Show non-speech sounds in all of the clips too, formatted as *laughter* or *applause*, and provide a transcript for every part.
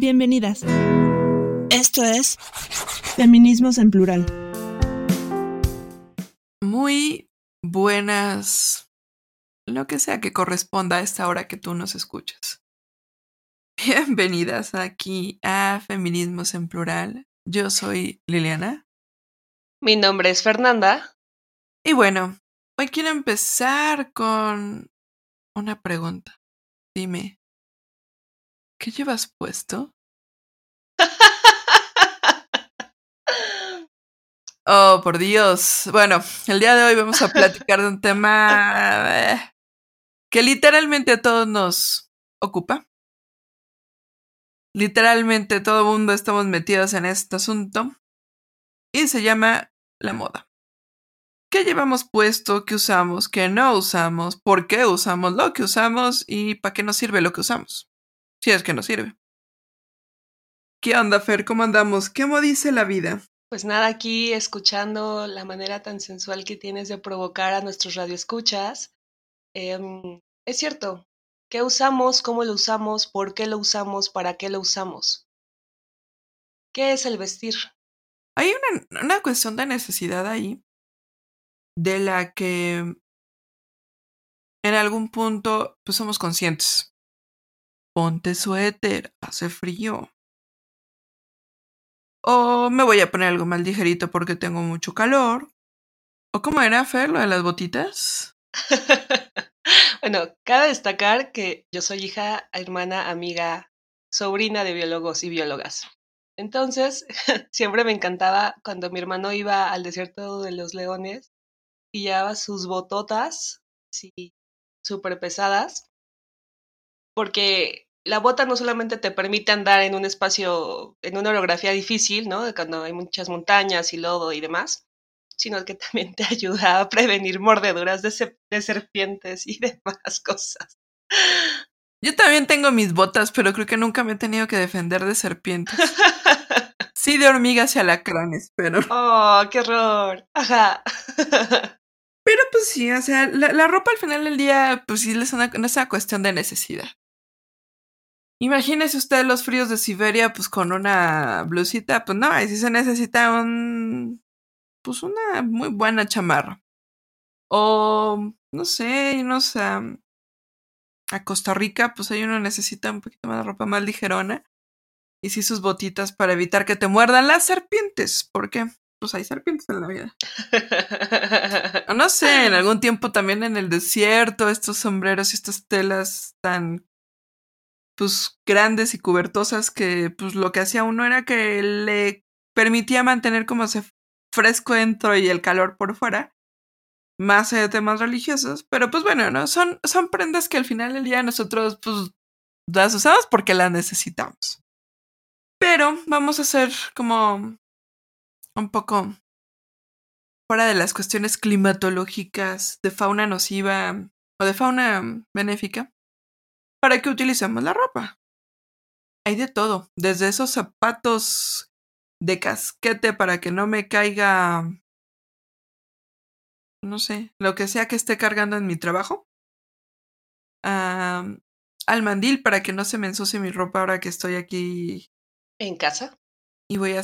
Bienvenidas. Esto es Feminismos en Plural. Muy buenas, lo que sea que corresponda a esta hora que tú nos escuchas. Bienvenidas aquí a Feminismos en Plural. Yo soy Liliana. Mi nombre es Fernanda. Y bueno, hoy quiero empezar con una pregunta. Dime, ¿qué llevas puesto? Oh, por Dios. Bueno, el día de hoy vamos a platicar de un tema eh, que literalmente a todos nos ocupa. Literalmente todo el mundo estamos metidos en este asunto. Y se llama la moda. ¿Qué llevamos puesto? ¿Qué usamos? ¿Qué no usamos? ¿Por qué usamos lo que usamos? ¿Y para qué nos sirve lo que usamos? Si es que nos sirve. ¿Qué onda, Fer? ¿Cómo andamos? ¿Qué dice la vida? Pues nada, aquí escuchando la manera tan sensual que tienes de provocar a nuestros radioescuchas. Eh, es cierto, ¿qué usamos? ¿Cómo lo usamos? ¿Por qué lo usamos? ¿Para qué lo usamos? ¿Qué es el vestir? Hay una, una cuestión de necesidad ahí de la que en algún punto pues somos conscientes. Ponte suéter, hace frío. O me voy a poner algo más ligerito porque tengo mucho calor. ¿O cómo era, Fer, lo de las botitas? *laughs* bueno, cabe destacar que yo soy hija, hermana, amiga, sobrina de biólogos y biólogas. Entonces, *laughs* siempre me encantaba cuando mi hermano iba al desierto de los leones y llevaba sus bototas, sí, súper pesadas, porque la bota no solamente te permite andar en un espacio, en una orografía difícil, ¿no? Cuando hay muchas montañas y lodo y demás, sino que también te *laughs* ayuda a prevenir mordeduras de, de serpientes y *laughs* demás cosas. Yo también tengo mis botas, pero creo que nunca me he tenido que defender de serpientes. *laughs* Sí, de hormigas y alacranes, pero. ¡Oh, qué horror! Ajá. Pero pues sí, o sea, la, la ropa al final del día, pues sí, es una, no es una cuestión de necesidad. Imagínese usted los fríos de Siberia, pues con una blusita, pues no, ahí sí se necesita un. Pues una muy buena chamarra. O, no sé, irnos a, a Costa Rica, pues ahí uno necesita un poquito más de ropa más ligerona. Y sí sus botitas para evitar que te muerdan las serpientes, porque pues hay serpientes en la vida. *laughs* O no sé, en algún tiempo también en el desierto, estos sombreros y estas telas tan pues grandes y cubertosas que pues lo que hacía uno era que le permitía mantener como se fresco dentro y el calor por fuera, más de temas religiosos, pero pues bueno, ¿no? Son, son prendas que al final del día nosotros pues las usamos porque las necesitamos. Pero vamos a hacer como un poco fuera de las cuestiones climatológicas de fauna nociva o de fauna benéfica. ¿Para qué utilizamos la ropa? Hay de todo, desde esos zapatos de casquete para que no me caiga, no sé, lo que sea que esté cargando en mi trabajo, al mandil para que no se me ensucie mi ropa ahora que estoy aquí. ¿En casa? Y voy a...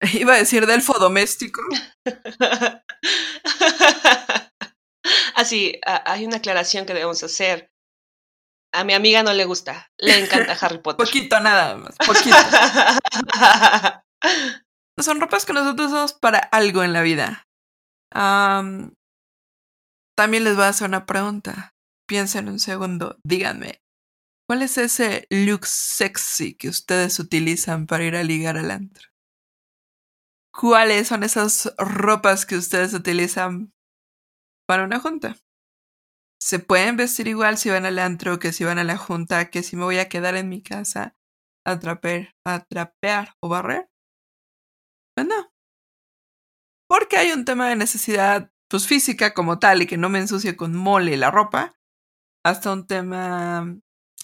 *laughs* Iba a decir delfo doméstico. Así, *laughs* ah, hay una aclaración que debemos hacer. A mi amiga no le gusta, le encanta Harry *laughs* Potter. poquito nada más, poquito. *laughs* Son ropas que nosotros usamos para algo en la vida. Um, también les voy a hacer una pregunta. Piensen un segundo, díganme, ¿cuál es ese look sexy que ustedes utilizan para ir a ligar al antro? ¿Cuáles son esas ropas que ustedes utilizan para una junta? Se pueden vestir igual si van al antro que si van a la junta, que si me voy a quedar en mi casa a trapear, a trapear o barrer. Pues no. Porque hay un tema de necesidad pues física como tal y que no me ensucie con mole la ropa, hasta un tema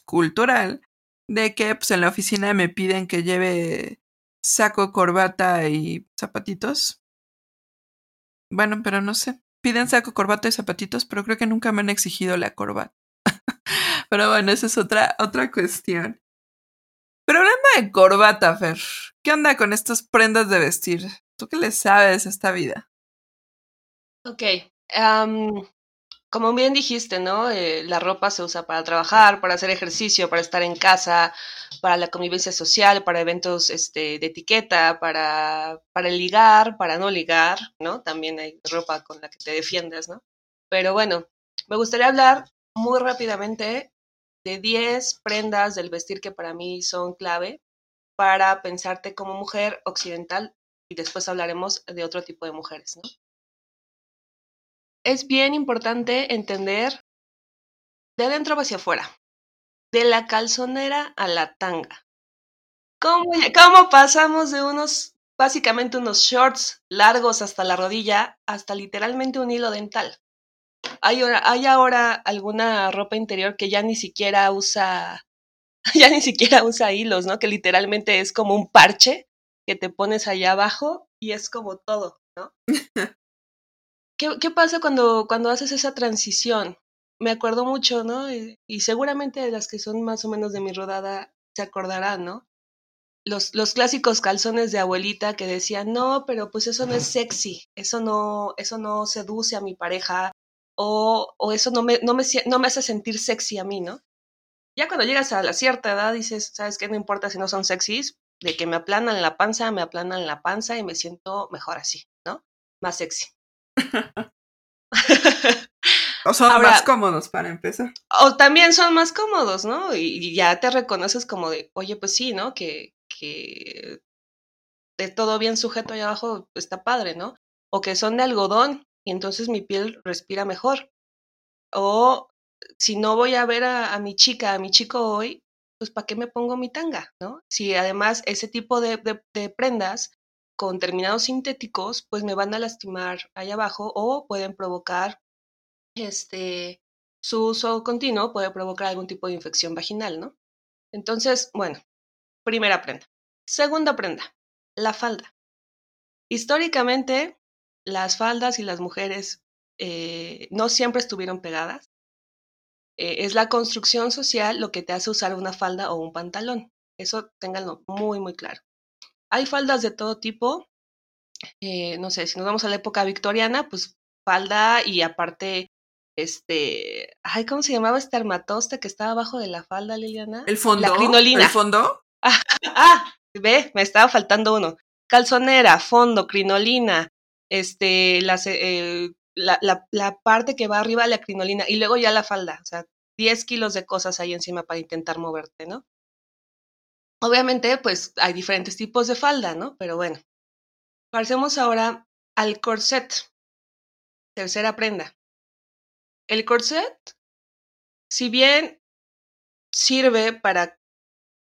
cultural de que pues en la oficina me piden que lleve saco, corbata y zapatitos. Bueno, pero no sé piden saco, corbata y zapatitos, pero creo que nunca me han exigido la corbata. *laughs* pero bueno, esa es otra, otra cuestión. Pero hablando de corbata, Fer, ¿qué onda con estas prendas de vestir? ¿Tú qué le sabes a esta vida? Ok. Como bien dijiste, ¿no? Eh, la ropa se usa para trabajar, para hacer ejercicio, para estar en casa, para la convivencia social, para eventos este, de etiqueta, para, para ligar, para no ligar, ¿no? También hay ropa con la que te defiendes, ¿no? Pero bueno, me gustaría hablar muy rápidamente de 10 prendas del vestir que para mí son clave para pensarte como mujer occidental y después hablaremos de otro tipo de mujeres, ¿no? Es bien importante entender de adentro hacia afuera, de la calzonera a la tanga. ¿Cómo, pasamos de unos, básicamente unos shorts largos hasta la rodilla, hasta literalmente un hilo dental? Hay, hay ahora alguna ropa interior que ya ni siquiera usa, *laughs* ya ni siquiera usa hilos, ¿no? Que literalmente es como un parche que te pones allá abajo y es como todo, ¿no? *laughs* ¿Qué, ¿Qué, pasa cuando, cuando haces esa transición? Me acuerdo mucho, ¿no? Y, y, seguramente las que son más o menos de mi rodada se acordarán, ¿no? Los, los clásicos calzones de abuelita que decían, no, pero pues eso no es sexy, eso no, eso no seduce a mi pareja, o, o eso no me, no, me, no me hace sentir sexy a mí, ¿no? Ya cuando llegas a la cierta edad dices, ¿sabes qué? No importa si no son sexys, de que me aplanan la panza, me aplanan la panza y me siento mejor así, ¿no? Más sexy. O son más cómodos para empezar. O también son más cómodos, ¿no? Y, ya te reconoces como de, oye, pues sí, ¿no? Que, que de todo bien sujeto allá abajo está padre, ¿no? O que son de algodón y entonces mi piel respira mejor. O si no voy a ver a, mi chica, a mi chico hoy, pues ¿para qué me pongo mi tanga? ¿no? Si además ese tipo de, de, prendas con terminados sintéticos, pues me van a lastimar ahí abajo o pueden provocar, este, su uso continuo puede provocar algún tipo de infección vaginal, ¿no? Entonces, bueno, primera prenda. Segunda prenda, la falda. Históricamente, las faldas y las mujeres eh, no siempre estuvieron pegadas. Eh, es la construcción social lo que te hace usar una falda o un pantalón. Eso ténganlo muy, muy claro. Hay faldas de todo tipo. Eh, no sé, si nos vamos a la época victoriana, pues falda y aparte, este, ay, ¿cómo se llamaba este armatoste que estaba abajo de la falda, Liliana? El fondo. La crinolina. El fondo. *laughs* ah, ve, me estaba faltando uno. Calzonera, fondo, crinolina, este, eh, la, la, la, parte que va arriba la crinolina y luego ya la falda, o sea, 10 kilos de cosas ahí encima para intentar moverte, ¿no? Obviamente, pues hay diferentes tipos de falda, ¿no? Pero bueno, pasemos ahora al corset. Tercera prenda. El corset, si bien sirve para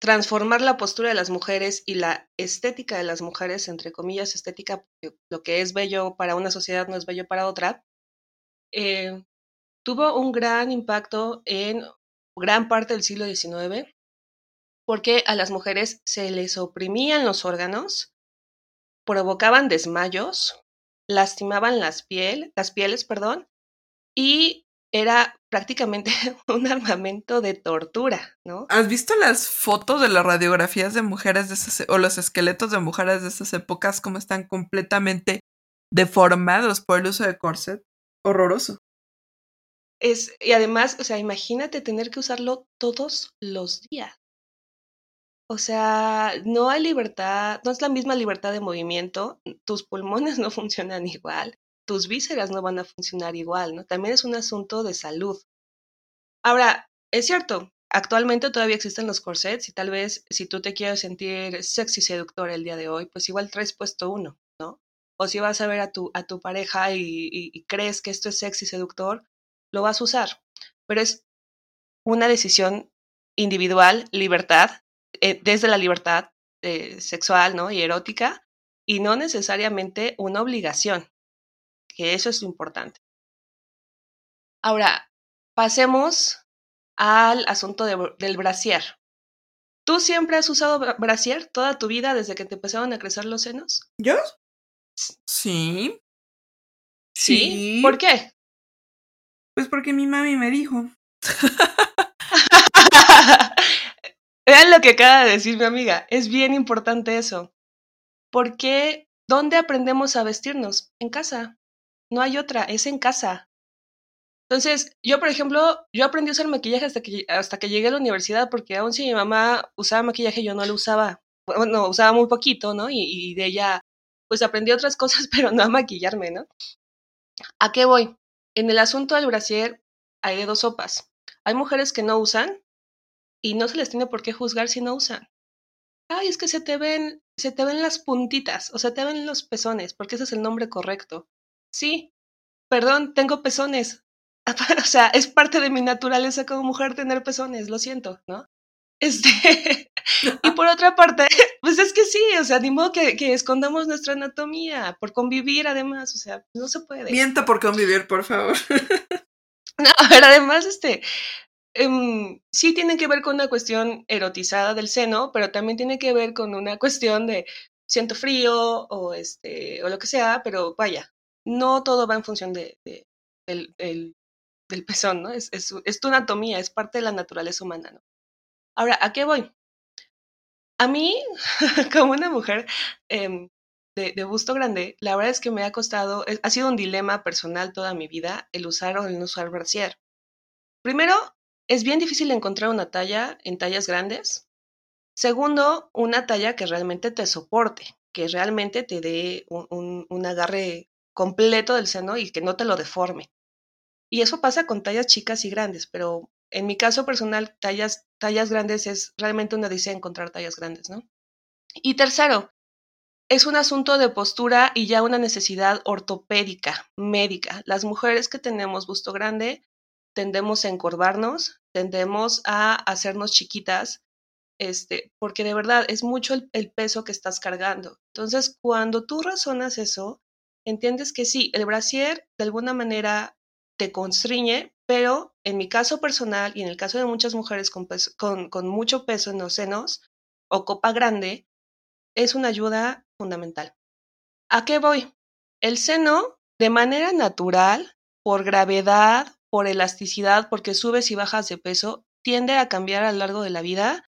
transformar la postura de las mujeres y la estética de las mujeres, entre comillas, estética, lo que es bello para una sociedad no es bello para otra, eh, tuvo un gran impacto en gran parte del siglo XIX, porque a las mujeres se les oprimían los órganos, provocaban desmayos, lastimaban las, piel, las pieles, perdón, y era prácticamente *laughs* un armamento de tortura, ¿no? ¿Has visto las fotos de las radiografías de mujeres de esas, o los esqueletos de mujeres de esas épocas, cómo están completamente deformados por el uso de corset? Horroroso. Es, y además, o sea, imagínate tener que usarlo todos los días. O sea, no hay libertad, no es la misma libertad de movimiento, tus pulmones *laughs* no funcionan igual, tus vísceras no van a funcionar igual, ¿no? También es un asunto de salud. Ahora, es cierto, actualmente todavía existen los corsets y tal vez si tú te quieres sentir sexy seductor el día de hoy, pues igual traes puesto uno, ¿no? O si vas a ver a tu, a tu pareja y, crees que esto es sexy seductor, lo vas a usar. Pero es una decisión individual, libertad, eh, desde la libertad eh, sexual ¿no? y erótica, y no necesariamente una obligación que eso es lo importante. Ahora, pasemos al asunto del brasier. ¿Tú siempre has usado brasier toda tu vida desde que te empezaron a crecer los senos? ¿Yo? Sí. ¿Sí? ¿Por qué? Pues porque mi mami me dijo. *laughs* Vean lo que acaba de decir mi amiga. Es bien importante eso. Porque, ¿dónde aprendemos a vestirnos? En casa. No hay otra, es en casa. Entonces, yo, por ejemplo, yo aprendí a usar maquillaje hasta que, hasta que llegué a la universidad, porque aún si mi mamá usaba maquillaje, yo no lo usaba. Bueno, usaba muy poquito, ¿no? Y, y de ella, pues aprendí otras *laughs* cosas, pero no a maquillarme, ¿no? ¿A qué voy? En el asunto del brasier hay de dos sopas. Hay mujeres que no usan y no se les tiene por qué juzgar si no usan. Ay, es que se te ven, se te ven las puntitas, o se te ven los pezones, porque ese es el nombre correcto. Sí, perdón, tengo pezones. *laughs* o sea, es parte de mi naturaleza como mujer tener pezones, lo siento, ¿no? *laughs* Este, y por otra parte, *laughs* pues es que sí, o sea, ni modo que, que, escondamos nuestra anatomía, por convivir además, o sea, no se puede. Mienta por convivir, por favor. No, a ver, además, este, um, sí tiene que ver con una cuestión erotizada del seno, pero también tiene que ver con una cuestión de siento frío o este, o lo que sea, pero vaya, no todo va en función de, de el, el, del pezón, ¿no? Es, es, es tu anatomía, es parte de la naturaleza humana, ¿no? Ahora, ¿a qué voy? A mí, *laughs* como una mujer eh, de, de, busto grande, la verdad es que me ha costado, ha sido un dilema personal toda mi vida el usar o el no usar brasier. Primero, es bien difícil encontrar una talla en tallas grandes. Segundo, una talla que realmente te soporte, que realmente te dé un, un, agarre completo del seno y que no te lo deforme. Y eso pasa con tallas chicas y grandes, pero en mi caso personal, tallas, tallas grandes es realmente una odisea encontrar tallas grandes, ¿no? Y tercero, es un asunto de postura y ya una necesidad ortopédica, médica. Las mujeres que tenemos busto grande tendemos a encorvarnos, tendemos a hacernos chiquitas, este, porque de verdad es mucho el, peso que estás cargando. Entonces, cuando tú razonas eso, entiendes que sí, el brasier de alguna manera te constriñe, pero en mi caso personal y en el caso de muchas mujeres peso, con, con mucho peso en los senos o copa grande, es una ayuda fundamental. ¿A qué voy? El seno, de manera natural, por gravedad, por elasticidad, porque subes y bajas de peso, tiende a cambiar a lo largo de la vida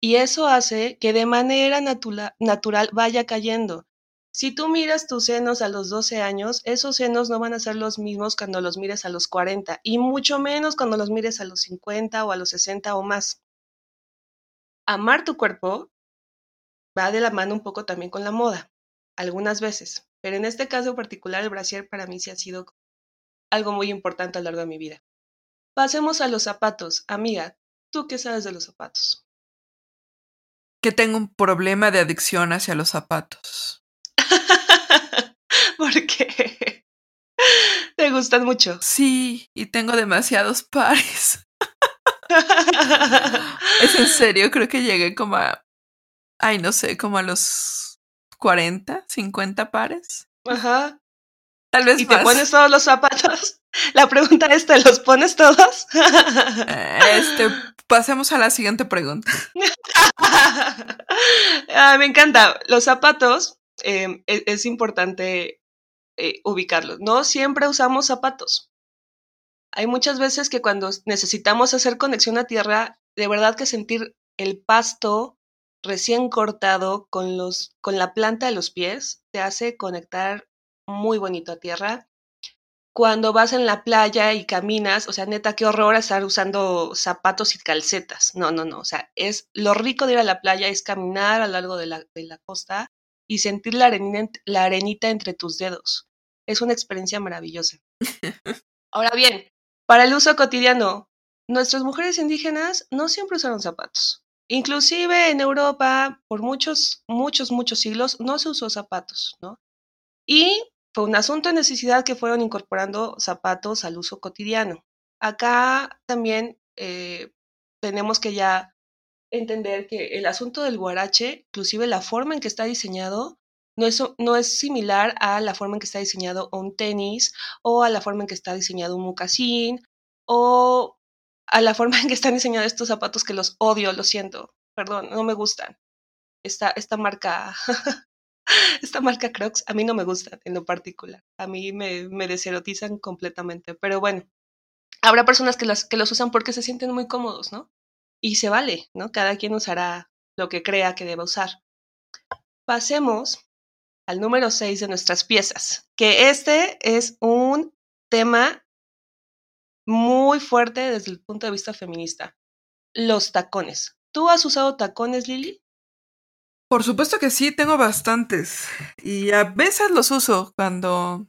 y eso hace que de manera natura natural vaya cayendo. Si tú miras tus senos a los 12 años, esos senos no van a ser los mismos cuando los mires a los 40 y mucho menos cuando los mires a los 50 o a los 60 o más. Amar tu cuerpo va de la mano un poco también con la moda, algunas veces, pero en este caso particular el brasier para mí sí ha sido algo muy importante a lo largo de mi vida. Pasemos a los zapatos. Amiga, ¿tú qué sabes de los zapatos? Que tengo un problema de adicción hacia los zapatos. *laughs* ¿Por qué? *laughs* ¿Te gustan mucho? Sí, y tengo demasiados pares. *laughs* es en serio, creo que llegué como a. Ay, no sé, como a los 40, 50 pares. Ajá. Tal vez ¿Y más. te pones todos los zapatos? *laughs* La pregunta es, ¿te los pones todos? este, pasemos a la siguiente pregunta. *laughs* ah, me encanta. Los zapatos eh, es, es, importante eh, ubicarlos. No siempre usamos zapatos. Hay muchas veces que cuando necesitamos hacer conexión a tierra, de verdad que sentir el pasto recién cortado con, los, con la planta de los pies te hace conectar muy bonito a tierra. Cuando vas en la playa y caminas, o sea, neta, qué horror estar usando zapatos y calcetas. No, no, no. O sea, es lo rico de ir a la playa es caminar a lo largo de la, de la costa y sentir la arenita, la arenita entre tus dedos. Es una experiencia maravillosa. Ahora bien, para el uso cotidiano, nuestras mujeres indígenas no siempre usaron zapatos. Inclusive en Europa, por muchos, muchos, muchos siglos, no se usó zapatos, ¿no? Y fue un asunto de necesidad que fueron incorporando zapatos al uso cotidiano. Acá también eh, tenemos que ya entender que el asunto del guarache, inclusive la forma en que está diseñado, no es, no es similar a la forma en que está diseñado un tenis o a la forma en que está diseñado un mocasín o a la *laughs* forma en que están diseñados estos zapatos que los odio, lo siento, perdón, no me gustan. Esta, esta marca, *laughs* *laughs* esta marca Crocs a mí no me gusta en lo particular. A mí me, me deserotizan completamente. Pero bueno, habrá personas que, las, que los usan porque se sienten muy cómodos, ¿no? y se vale, ¿no? Cada quien usará lo que crea que deba usar. Pasemos al número 6 de nuestras piezas, que este es un tema muy fuerte desde el punto de vista feminista. Los tacones. ¿Tú has usado tacones, Lili? Por supuesto que sí, tengo bastantes. Y a veces los uso cuando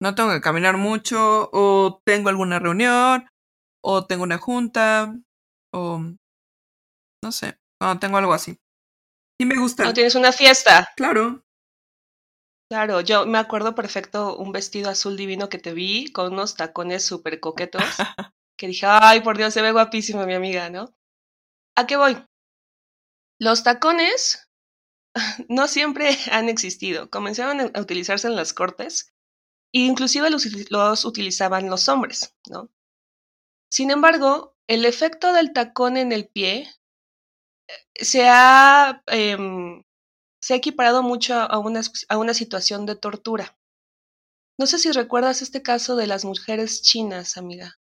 no tengo que caminar mucho o tengo alguna reunión o tengo una junta o no sé, cuando tengo algo así. Y me gusta. ¿O tienes una fiesta? Claro. Claro, yo me acuerdo perfecto un vestido azul divino que te vi con unos tacones súper coquetos. *laughs* que dije, ay, por Dios, se ve guapísima mi amiga, ¿no? ¿A qué voy? Los tacones *laughs* no siempre han existido. Comenzaron a utilizarse en las cortes e inclusive los, utilizaban los hombres, ¿no? Sin embargo, el efecto del tacón en el pie eh, se ha, em, se ha equiparado mucho a una, a una situación de tortura. No sé si recuerdas este caso de las mujeres chinas, amiga.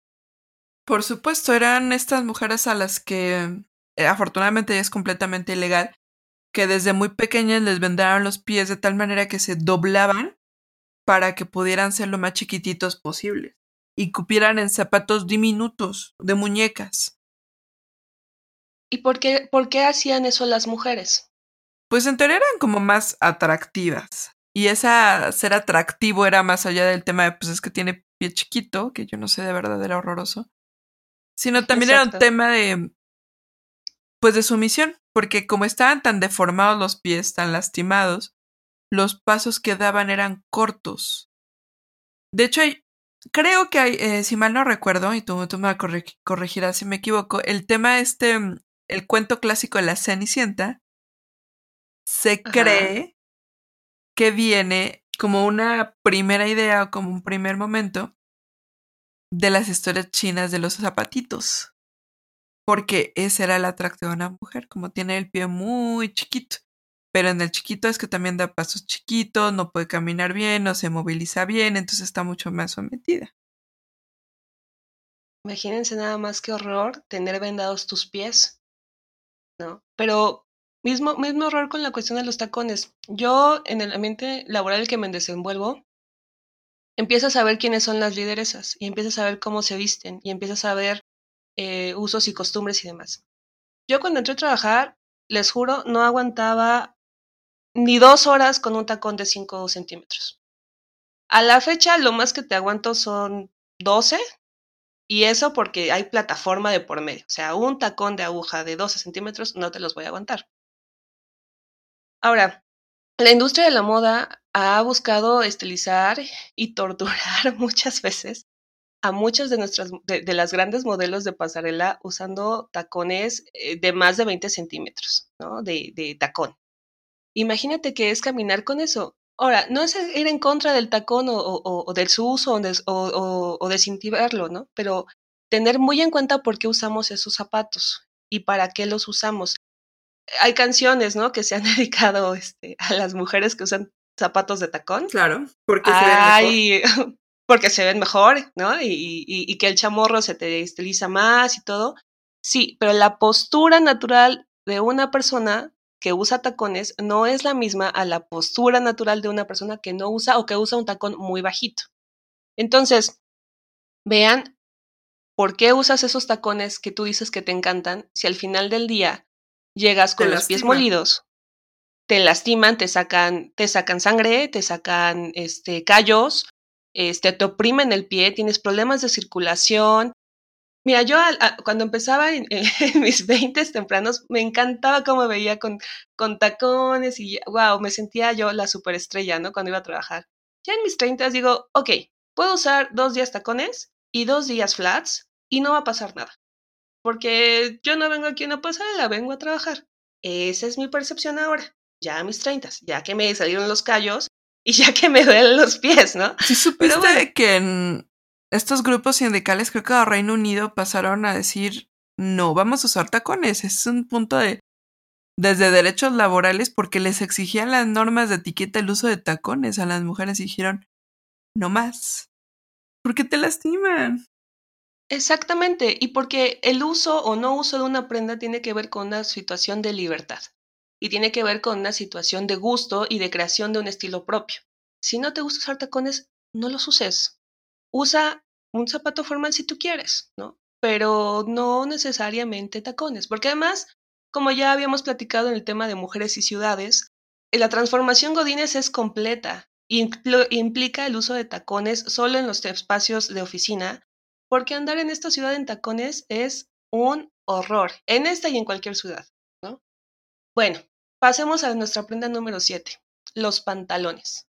Por supuesto, eran estas mujeres a las que eh, afortunadamente es completamente ilegal, que desde muy pequeñas les vendaron los pies de tal manera que se doblaban para que pudieran ser lo más chiquititos posibles y cupieran en zapatos diminutos de muñecas. ¿Y por qué, por qué hacían eso las mujeres? Pues en teoría eran como más atractivas. Y esa ser atractivo era más allá del tema de, pues es que tiene pie chiquito, que yo no sé de verdad era horroroso. Sino también era un tema de, pues de sumisión, porque como estaban tan deformados los pies, tan lastimados, los pasos que daban eran cortos. De hecho, creo que hay, eh, si mal no recuerdo, y tú, tú me corregirás si me equivoco, el tema este, el cuento clásico de la Cenicienta, se cree que viene como una primera idea o como un primer momento de las historias chinas de los zapatitos. Porque ese era el atractivo de una mujer, como tiene el pie muy chiquito. Pero en el chiquito es que también da pasos chiquitos, no puede caminar bien, no se moviliza bien, entonces está mucho más sometida. Imagínense nada más que horror tener vendados tus pies, ¿no? Pero mismo, mismo horror con la cuestión de los tacones. Yo, en el ambiente laboral que me desenvuelvo, empiezo a saber quiénes son las lideresas y empiezas a ver cómo se visten y empiezas a ver eh, usos y costumbres y demás. Yo cuando entré a trabajar, les juro, no aguantaba ni dos horas con un tacón de 5 centímetros. A la fecha, lo más que te aguanto son 12, y eso porque hay plataforma de por medio. O sea, un tacón de aguja de 12 centímetros no te los voy a aguantar. Ahora, la industria de la moda ha buscado estilizar y torturar *laughs* muchas veces a muchas de nuestras de, las grandes modelos de pasarela usando tacones eh, de más de 20 centímetros, ¿no? De, de tacón. Imagínate que es caminar con eso. Ahora, no es ir en contra del tacón o, o, del su uso o, o, desintivarlo, ¿no? Pero tener muy en cuenta por qué usamos esos zapatos y para qué los usamos. Hay canciones, ¿no? Que se han *laughs* dedicado este, a las mujeres que usan zapatos de tacón. Claro, porque se ven mejor. *laughs* Porque se ven mejor, ¿no? Y, y, y que el chamorro se te estiliza más y todo. Sí, pero la postura natural de una persona que usa tacones no es la misma a la postura natural de una persona que no usa o que usa un tacón muy bajito. Entonces, vean por qué usas esos tacones que tú dices que te encantan si al final del día llegas con los pies molidos, te lastiman, te sacan, te sacan sangre, te sacan este callos, este, te oprimen el pie, tienes problemas de circulación, Mira, yo cuando empezaba *laughs* en, mis veintes tempranos, me encantaba cómo veía con, con tacones y wow, me sentía yo la superestrella, ¿no? Cuando iba a trabajar. Ya en mis treintas digo, ok, puedo usar dos días tacones y dos días flats y no va a pasar nada. Porque yo no vengo aquí a una pasarela, vengo a trabajar. Esa es mi percepción ahora, ya a mis treintas, ya que me salieron los callos y ya que me duelen los pies, ¿no? Si supiste que en, estos grupos sindicales, creo que a Reino Unido pasaron a decir, no, vamos a usar tacones. Es un punto de, desde derechos laborales, porque les exigían las normas de etiqueta el uso de tacones a las mujeres y dijeron, no más. Porque te lastiman. Exactamente, y porque el uso o no uso de una prenda tiene que ver con una situación de libertad y tiene que ver con una situación de gusto y de creación de un estilo propio. Si no te gusta usar tacones, no los uses. Usa un zapato formal si tú quieres, ¿no? Pero no necesariamente tacones, porque además, como ya habíamos platicado en el tema de mujeres y ciudades, eh, la transformación Godínez es completa. implica el uso de tacones solo en los espacios de oficina porque andar en esta ciudad en tacones es un horror, en esta y en cualquier ciudad. Bueno, pasemos a nuestra prenda número 7, los pantalones.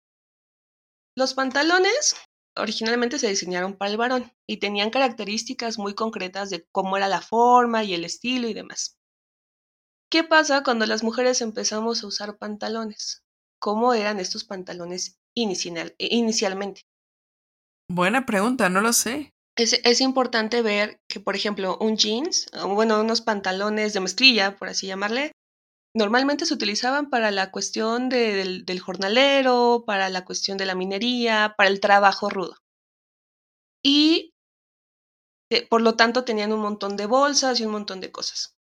Los pantalones originalmente se diseñaron para el varón y tenían características muy concretas de cómo era la forma y el estilo y demás. ¿Qué pasa cuando las mujeres empezamos a usar pantalones? ¿Cómo eran estos pantalones inicialmente? Buena pregunta, no lo sé es, importante ver que, por ejemplo, un jeans, bueno, unos pantalones de mezclilla, por así llamarle, normalmente se utilizaban para la cuestión del, jornalero, para la cuestión de la minería, para el trabajo rudo. Y eh, por lo tanto tenían un montón de bolsas y un montón de cosas.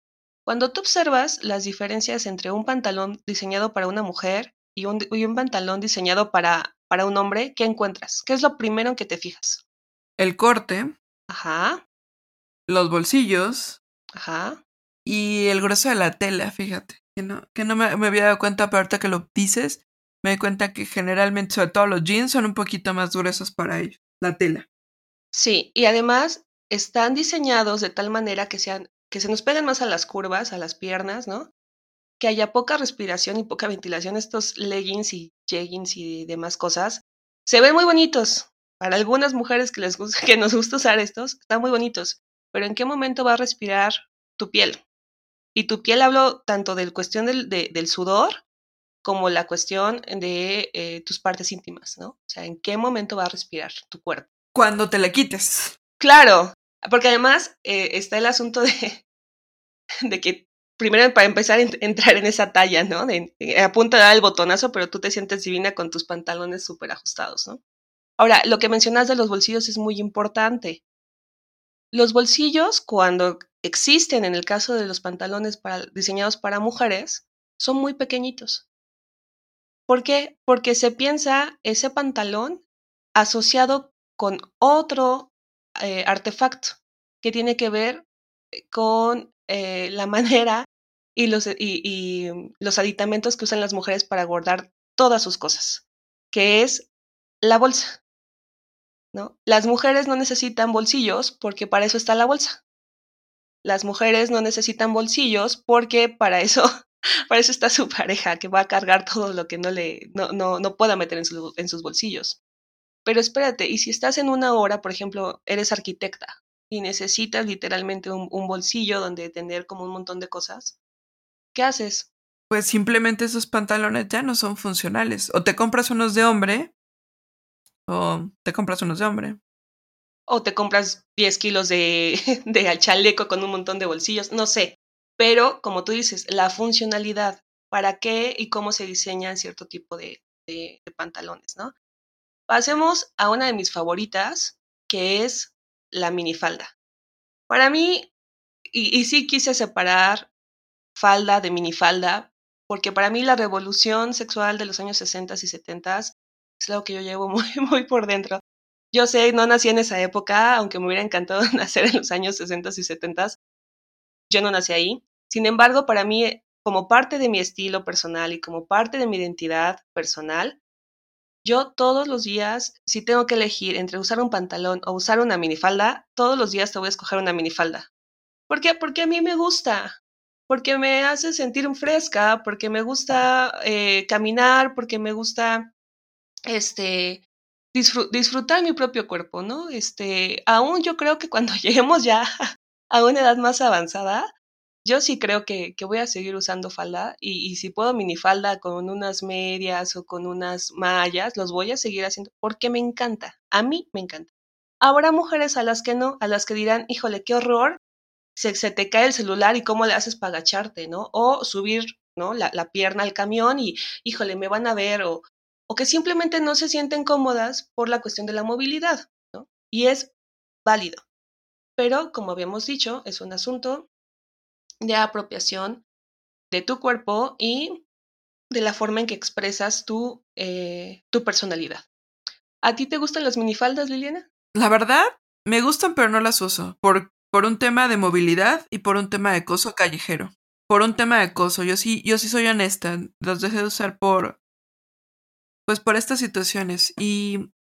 Cuando tú observas las diferencias entre un pantalón diseñado para una mujer y un, y un pantalón diseñado para, para un hombre, ¿qué encuentras? ¿Qué es lo primero en que te fijas? el corte, Ajá, los bolsillos ajá. y el grueso de la tela, fíjate. Que no, que no me, había dado cuenta, pero ahorita que lo dices, me doy cuenta que generalmente, sobre todo los jeans, son un poquito más gruesos para ellos, la tela. Sí, y además están diseñados de tal manera que sean, que se nos peguen más a las curvas, a las piernas, ¿no? Que haya poca respiración y poca ventilación. Estos leggings y jeggings y demás cosas se ven muy bonitos, para algunas mujeres que, les gusta, *laughs* que nos gusta usar estos, están muy bonitos, pero ¿en qué momento va a respirar tu piel? Y tu piel hablo tanto de la cuestión del, del sudor como la cuestión de eh, tus partes íntimas, ¿no? O sea, ¿en qué momento va a respirar tu cuerpo? Cuando te la quites. Claro, porque además eh, está el asunto de, *laughs* de que primero para empezar a entrar en esa talla, ¿no? De, a punto de dar el botonazo, pero tú te sientes divina con tus pantalones súper ajustados, ¿no? Ahora, lo que mencionas de los bolsillos es muy importante. Los bolsillos, cuando existen en el caso de los pantalones diseñados para mujeres, son muy pequeñitos. ¿Por qué? Porque se piensa ese pantalón asociado con otro eh, artefacto que tiene que ver eh, con eh, la *laughs* manera y los, y los aditamentos que usan las mujeres para guardar todas sus cosas, que es la bolsa. ¿No? Las mujeres no necesitan bolsillos porque para eso está la bolsa. Las mujeres no necesitan bolsillos porque para eso, *laughs* para eso está su pareja, que va a cargar todo lo que no le, no, no, no pueda meter en, sus bolsillos. Pero espérate, y si estás en una hora, por ejemplo, eres arquitecta y necesitas literalmente un, un bolsillo donde tener como un montón de cosas, ¿qué haces? Pues simplemente esos pantalones ya no son funcionales. O te compras unos de hombre o te compras unos de hombre. O te compras 10 kilos de, *laughs* de chaleco con un montón de bolsillos, no sé. Pero, como tú dices, la funcionalidad, para qué y cómo se diseñan cierto tipo de, de, pantalones, ¿no? Pasemos a una de mis favoritas, que es la minifalda. Para mí, y, y sí quise separar falda de minifalda, porque para mí la revolución sexual de los años 60 y 70 es algo que yo llevo *laughs* muy, muy por dentro. Yo sé, no nací en esa época, aunque me hubiera encantado *laughs* nacer en los años 60 y 70. Yo no nací ahí. Sin embargo, para mí, como parte de mi estilo personal y como parte de mi identidad personal, yo todos los días, si tengo que elegir entre usar un pantalón o usar una minifalda, todos los días te voy a escoger una minifalda. ¿Por qué? Porque a mí me gusta, porque me hace sentir fresca, porque me gusta eh, caminar, porque me gusta este, disfrutar mi propio cuerpo, ¿no? Este, aún yo creo que cuando *laughs* lleguemos ya a una edad más avanzada, yo sí creo que, que voy a seguir usando falda y, y, si puedo minifalda con unas medias o con unas mallas, los voy a seguir haciendo porque me encanta, a mí me encanta. Habrá mujeres a las que no, a las que dirán, híjole, qué horror, se, se te cae el celular y cómo le haces para agacharte, ¿no? O subir, ¿no? La, la pierna al camión y, híjole, me van a ver o, o que simplemente no se sienten cómodas por la cuestión de la movilidad, ¿no? Y es válido. pero como habíamos dicho, es un asunto de apropiación de tu cuerpo y de la forma en que expresas tu, eh, tu personalidad. ¿A ti te gustan las minifaldas, Liliana? La verdad, me gustan, pero no las uso. Por, por un tema de movilidad y por un tema de acoso callejero. Por un tema de acoso. Yo sí, yo sí soy honesta. Los dejé de usar por. Pues por estas situaciones. Y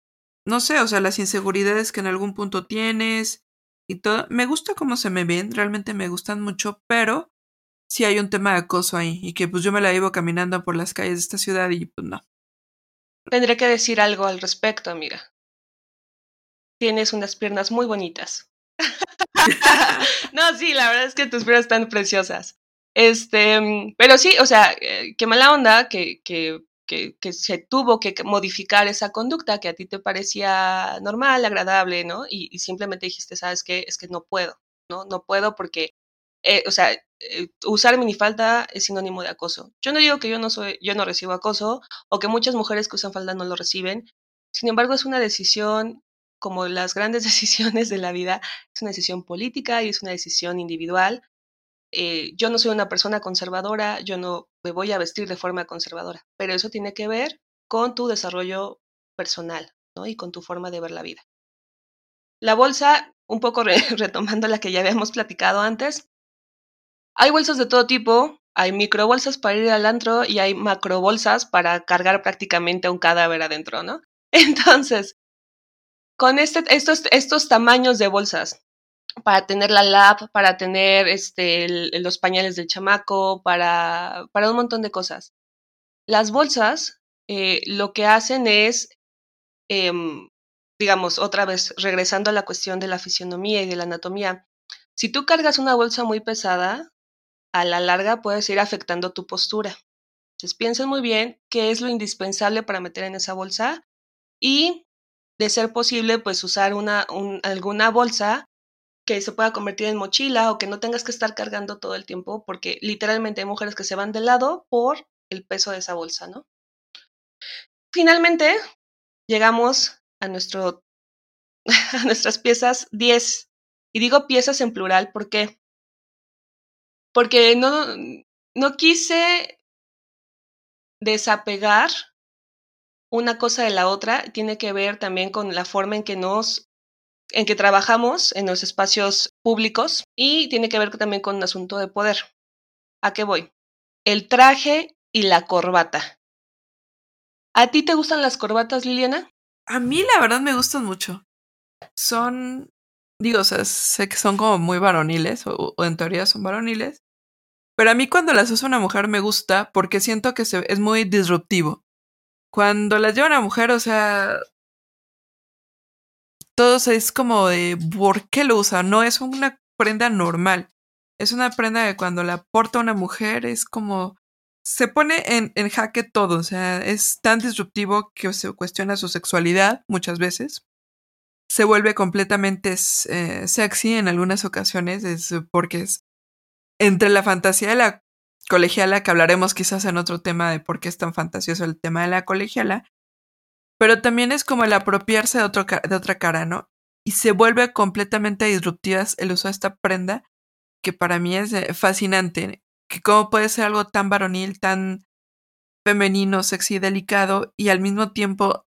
no sé, o sea, las inseguridades que en algún punto tienes y todo. Me gusta cómo se me ven, realmente me gustan mucho, pero sí hay un tema de acoso ahí. Y que pues yo me la llevo caminando por las calles de esta ciudad y pues no. Tendré que decir algo al respecto, amiga. Tienes unas piernas muy bonitas. *laughs* no, sí, la verdad es que tus piernas están preciosas. Este, pero sí, o sea, eh, qué mala onda que, que, que, que, se tuvo que modificar esa conducta que a ti te parecía normal, agradable, ¿no? Y, y simplemente dijiste, ¿sabes qué? Es que no puedo, ¿no? No puedo porque, eh, o sea, eh, usar minifalda es sinónimo de acoso. Yo no digo que yo no soy, yo no recibo acoso o que muchas mujeres que usan falda no lo reciben. Sin embargo, es una decisión como las grandes *laughs* decisiones de la vida, es una decisión política y es una decisión individual. Eh, yo no soy una persona conservadora, yo no me voy a vestir de forma conservadora, pero eso tiene que ver con tu desarrollo personal ¿no? y con tu forma de ver la vida. La bolsa, un poco re *laughs* retomando la que ya habíamos platicado antes, hay bolsas de todo tipo, hay microbolsas para ir al antro y hay macrobolsas para cargar prácticamente un cadáver adentro, ¿no? *laughs* Entonces, con este, estos, estos tamaños de bolsas, para tener la lab, para tener este, los pañales del chamaco, para, para un montón de cosas. Las bolsas eh, lo que hacen es, eh, digamos, otra vez, regresando a la cuestión de la fisionomía y de la anatomía, si tú cargas una bolsa muy pesada, a la larga puedes ir afectando tu postura. Entonces piensen muy bien qué es lo indispensable para meter en esa bolsa y, de ser posible, pues usar una, un, alguna bolsa que se pueda convertir en mochila o que no tengas que estar cargando todo el tiempo, porque literalmente hay mujeres que se van de lado por el peso de esa bolsa, ¿no? Finalmente, llegamos a, nuestro, *laughs* a nuestras piezas 10. Y digo piezas en plural, ¿por qué? Porque no, no quise desapegar una cosa de la otra, tiene que ver también con la forma en que nos en que trabajamos en los espacios públicos y tiene que ver también con un asunto de poder. ¿A qué voy? El traje y la corbata. ¿A ti te gustan las corbatas, Liliana? A mí la verdad me gustan mucho. Son, digo, o sea, sé que son como muy varoniles, o, en teoría son varoniles, pero a mí cuando las usa una mujer me gusta porque siento que es muy disruptivo. Cuando las lleva una mujer, o sea, todo es como de ¿por qué lo usa? No es una prenda normal. Es una prenda que cuando la porta una mujer es como se pone en, en jaque todo, o sea, es tan disruptivo que se cuestiona su sexualidad muchas veces. Se vuelve completamente eh, sexy en algunas ocasiones, es porque es entre la fantasía de la colegiala, que hablaremos quizás en otro tema de por qué es tan fantasioso el tema de la colegiala, pero también es como el apropiarse de, otra cara, ¿no? Y se vuelve completamente disruptiva el uso de esta prenda, que para mí es eh, fascinante, que cómo puede ser algo tan varonil, tan femenino, sexy, delicado, y al mismo tiempo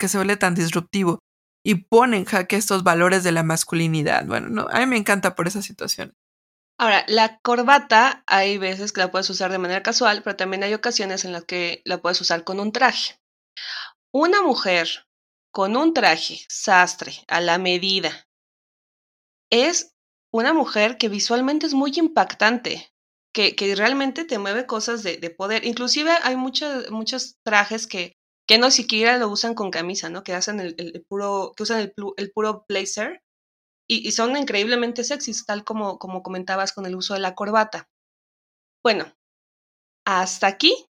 que se vuelve tan disruptivo y pone en jaque estos valores de la masculinidad. Bueno, no, a mí me encanta por esa situación. Ahora, la corbata hay veces que la puedes usar de manera casual, pero también hay ocasiones en las que la puedes usar con un traje. Una mujer con un traje sastre a la medida es una mujer que visualmente es muy impactante, que, que realmente te mueve cosas de, de poder. Inclusive hay muchos, muchos trajes que, que no siquiera lo usan con camisa, ¿no? Que hacen el, el, puro, que usan el, el puro blazer y, y, son increíblemente sexys, tal como, como comentabas con el uso de la corbata. Bueno, hasta aquí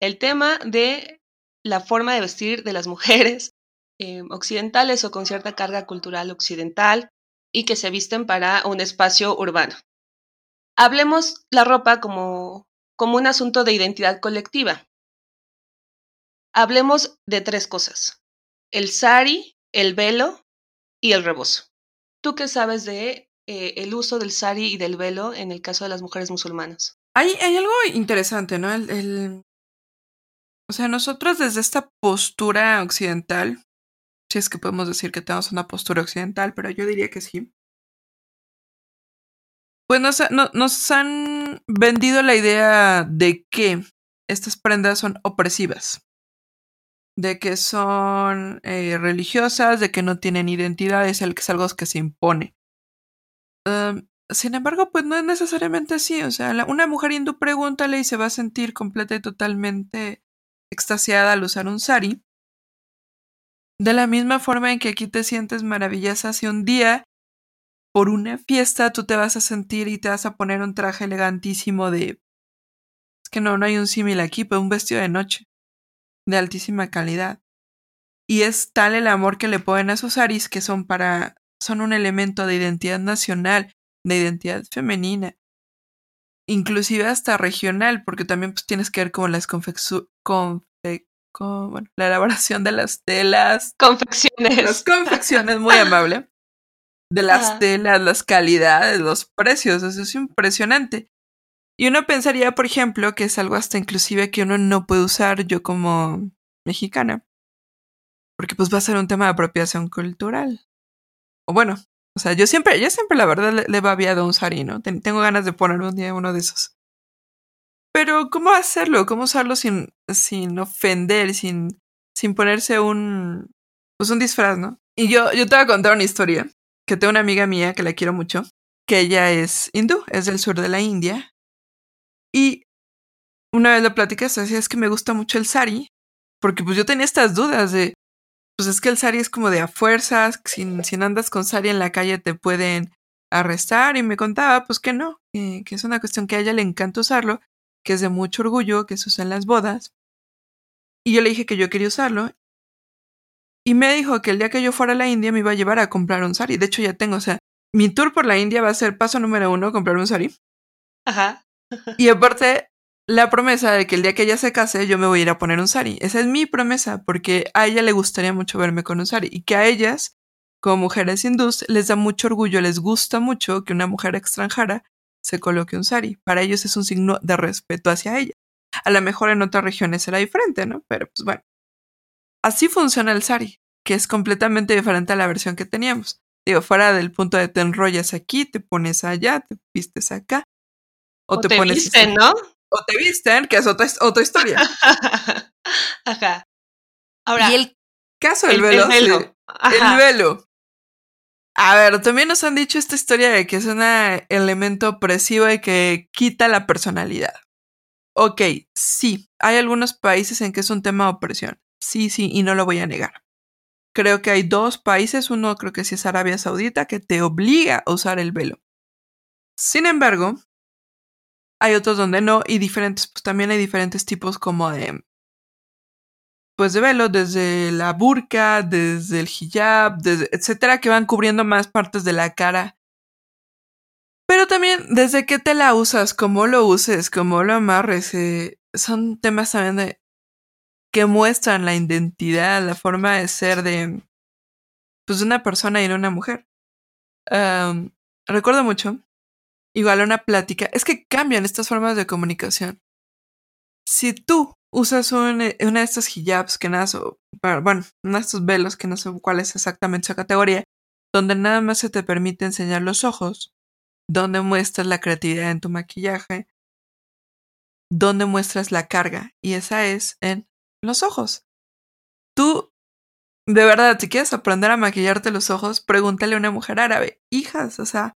el tema de la forma de vestir de las mujeres *laughs* eh, occidentales o con cierta carga cultural occidental y que se visten para un espacio urbano. Hablemos la ropa como, como un asunto de identidad colectiva. Hablemos de tres cosas, el sari, el velo y el rebozo. ¿tú qué sabes de eh, el uso del sari y del velo en el caso de las mujeres musulmanas? Hay, hay algo interesante, ¿no? El, el, o sea, nosotros desde esta postura occidental, si es que podemos decir que tenemos una postura occidental, pero yo diría que sí. Pues nos, no, nos han vendido la idea de que estas prendas son opresivas, de que son eh, religiosas, de que no tienen identidad, es, el, algo que se impone. Um, sin embargo, pues no es necesariamente así. O sea, una mujer hindú pregúntale y se va a sentir completa y totalmente extasiada al usar un sari. De la misma forma en que aquí te sientes maravillosa si un día por una fiesta tú te vas a sentir y te vas a poner un traje elegantísimo de... Es que no, no hay un símil aquí, pero un vestido de noche, de altísima calidad. Y es tal el amor que le ponen a esos saris que son para... son un elemento de identidad nacional, de identidad femenina. Inclusive hasta regional, porque también pues, tienes que ver como las confecciones... Confe bueno, la elaboración de las telas. Confecciones. Las confecciones, muy amable de las telas, las calidades, los precios, eso es impresionante. Y uno pensaría, por ejemplo, que es algo hasta inclusive que uno no puede usar yo como mexicana. Porque pues va a ser un tema de apropiación cultural. O bueno, o sea, yo siempre, yo siempre la verdad le, le he babiado un sari, ¿no? tengo ganas de poner un día uno de esos. Pero, ¿cómo hacerlo? ¿Cómo usarlo sin, sin ofender, sin, sin ponerse un, pues un disfraz, ¿no? Y yo, yo te voy a contar una historia que tengo una amiga mía que la quiero mucho, que ella es hindú, es del sur de la India. Y una vez la platicé, decía, es que me gusta mucho el sari, porque pues yo tenía estas dudas de, pues es que el sari es como de a fuerzas, si, si andas con sari en la calle te pueden arrestar y me contaba pues que no, que, que es una cuestión que a ella le encanta usarlo, que es de mucho orgullo, que se usa en las bodas. Y yo le dije que yo quería usarlo y me dijo que el día que yo fuera a la India me iba a llevar a comprar un sari. De hecho, ya tengo, o sea, mi tour por la India va a ser paso número uno, comprar un sari. Ajá. *laughs* y aparte, la promesa de que el día que ella se case, yo me voy a ir a poner un sari. Esa es mi promesa, porque a ella le gustaría mucho verme con un sari. Y que a ellas, como mujeres hindús, les da mucho orgullo, les gusta mucho que una mujer extranjera se coloque un sari. Para ellos es un signo de respeto hacia ella. A lo mejor en otras regiones será diferente, ¿no? Pero pues bueno. Así funciona el sari, que es completamente diferente a la versión que teníamos. Digo, fuera del punto de te enrollas aquí, te pones allá, te vistes acá. O, te, pones visten, ¿no? O te visten, que es otra, otra historia. *laughs* Ajá. Ahora. Y el caso del velo. El velo. el velo. A ver, también nos han dicho esta historia de que es un elemento opresivo y que quita la personalidad. Ok, sí, hay algunos países en que es un tema de opresión. Sí, sí, y no lo voy a negar. Creo que hay dos países, uno creo que sí es Arabia Saudita, que te obliga a usar el velo. Sin embargo, hay otros donde no, y diferentes, pues también hay diferentes tipos como de, pues de velo, desde la burka, desde el hijab, etcétera, que van cubriendo más partes de la cara. Pero también desde qué te la usas, cómo lo uses, cómo lo amarres, eh, son temas también de que muestran la identidad, la forma de ser de, pues, de una persona y no una mujer. recuerdo mucho, igual una plática, es que cambian estas formas de comunicación. Si tú usas eh, una de estos hijabs que nada, bueno, uno de estos velos que no sé cuál es exactamente su categoría, donde nada más se te permite enseñar los ojos, donde muestras la creatividad en tu maquillaje, donde muestras la carga, y esa es en los ojos. Tú, de verdad, si quieres aprender a maquillarte los ojos, pregúntale a una mujer árabe. Hijas, o sea,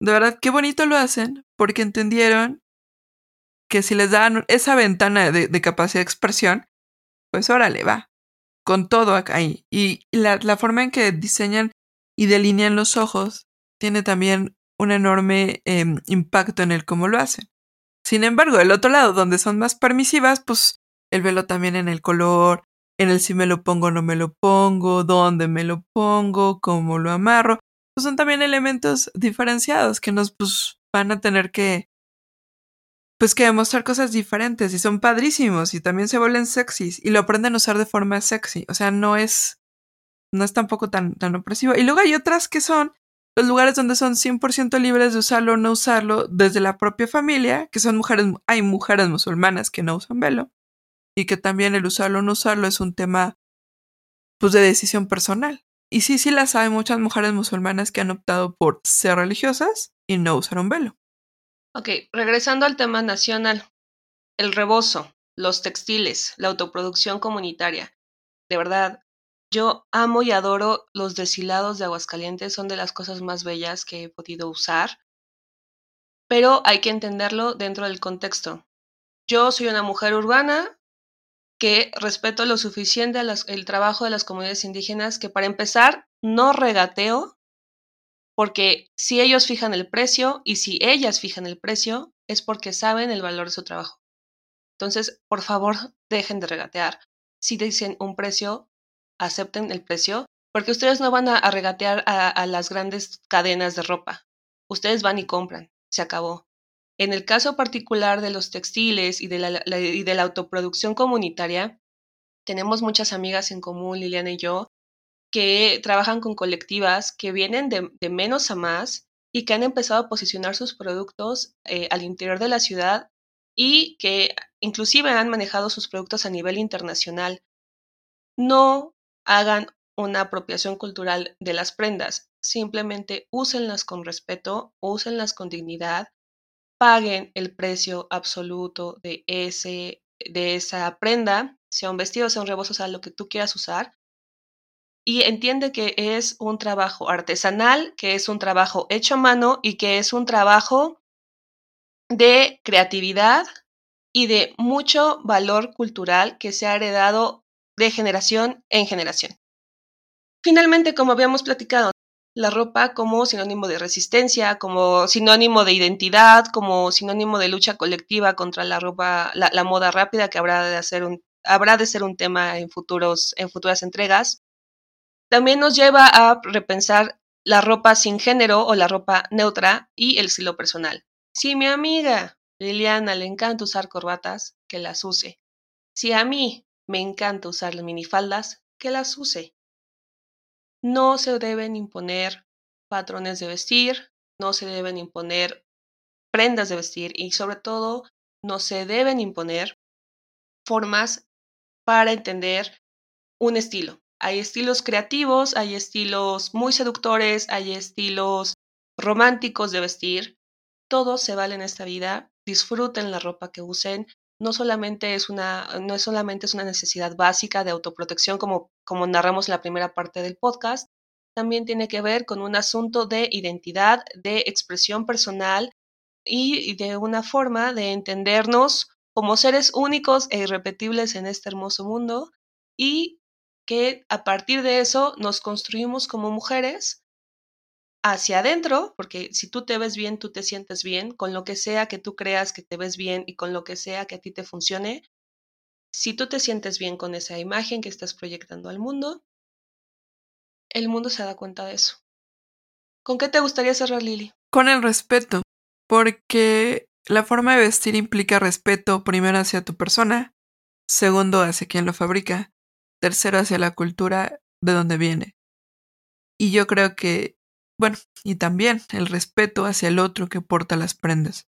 de verdad, qué bonito lo hacen porque entendieron que si les dan esa ventana de, capacidad de expresión, pues órale, va. Con todo acá ahí. Y la, la forma en que diseñan y delinean los ojos tiene también un enorme em, impacto en el cómo lo hacen. Sin embargo, el otro lado, donde son más permisivas, pues el velo también en el color, en el si me lo pongo o no me lo pongo, dónde me lo pongo, cómo lo amarro. Pues son también elementos diferenciados que nos pues, van a tener que pues que demostrar cosas diferentes y son padrísimos y también se vuelven sexys y lo aprenden a usar de forma sexy. O sea, no es no es tampoco tan, tan opresivo. Y luego hay otras que son los lugares donde son 100% libres de usarlo o no usarlo desde la propia familia, que son mujeres, hay mujeres musulmanas que no usan velo, y que también el usarlo o no usarlo es un tema pues de decisión personal. Y sí, sí las hay muchas mujeres musulmanas que han optado por ser religiosas y no usar un velo. Ok, regresando al tema nacional, el rebozo, los textiles, la autoproducción comunitaria. De verdad, yo amo y adoro los deshilados de Aguascalientes, son de las cosas más bellas que he podido usar, pero hay que entenderlo dentro del contexto. Yo soy una mujer urbana que respeto lo suficiente el trabajo de las comunidades indígenas que para empezar no regateo, porque si ellos fijan el precio y si ellas fijan el precio es porque saben el valor de su trabajo. Entonces, por favor, *laughs* dejen de regatear. Si dicen un precio, acepten el precio, porque ustedes no van a, regatear a, las grandes cadenas de ropa. Ustedes van y compran, se acabó. En el caso particular de los textiles y de la, autoproducción comunitaria, tenemos muchas amigas en común, Liliana y yo, que trabajan con colectivas que vienen de, menos a más y que han empezado a posicionar sus productos eh, al interior de la ciudad y que inclusive han manejado sus productos a nivel internacional. No hagan una apropiación cultural de las prendas, simplemente úsenlas con respeto, úsenlas con dignidad, paguen el precio absoluto de, ese, de esa prenda, sea un vestido, sea un rebozo, sea lo que tú quieras usar, y entiende que es un trabajo artesanal, que es un trabajo hecho a mano y que es un trabajo de creatividad y de mucho valor cultural que se ha heredado de generación en generación. Finalmente, como habíamos platicado, la ropa como sinónimo de resistencia, como sinónimo de identidad, como sinónimo de lucha colectiva contra la ropa, la, moda rápida que habrá de hacer un, habrá de ser un tema en futuros, en futuras entregas. También nos lleva a repensar la ropa sin género o la ropa neutra y el estilo personal. Si mi amiga Liliana le encanta usar corbatas, que las use. Si a mí me encanta usar minifaldas, que las use. No se deben imponer patrones de vestir, no se deben imponer prendas de vestir y sobre todo no se deben imponer formas para entender un estilo. Hay estilos creativos, hay estilos muy seductores, hay estilos románticos de vestir. Todo se vale en esta vida. Disfruten la ropa que usen, no solamente es una, no es solamente es una necesidad básica de autoprotección como, como narramos en la primera parte del podcast, también tiene que ver con un asunto de identidad, de expresión personal y de una forma de entendernos como seres únicos e irrepetibles en este hermoso mundo y que a partir de eso nos construimos como mujeres hacia adentro, porque si tú te ves bien, tú te sientes bien, con lo que sea que tú creas que te ves bien y con lo que sea que a ti te funcione, si tú te sientes bien con esa imagen que estás proyectando al mundo, el mundo se da cuenta de eso. ¿Con qué te gustaría cerrar, Lili? Con el respeto, porque la forma de vestir implica respeto primero hacia tu persona, segundo hacia quien lo fabrica, tercero hacia la cultura de donde viene. Y yo creo que bueno, y también el respeto hacia el otro que porta las prendas.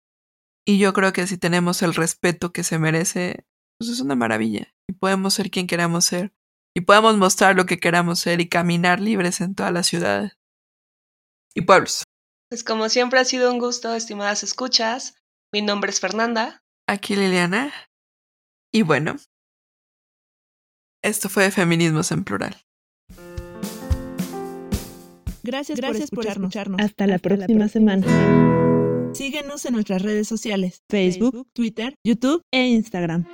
Y yo creo que si tenemos el respeto que se merece, pues es una maravilla. Y podemos ser quien queramos ser. Y podemos mostrar lo que queramos ser y caminar libres en todas las ciudades y pueblos. Pues como siempre ha sido un gusto, estimadas escuchas. Mi nombre es Fernanda. Aquí Liliana. Y bueno, esto fue Feminismos en Plural. Gracias, por, escucharnos. Hasta, la, próxima semana. Síguenos en nuestras redes sociales, Facebook, Twitter, YouTube e Instagram.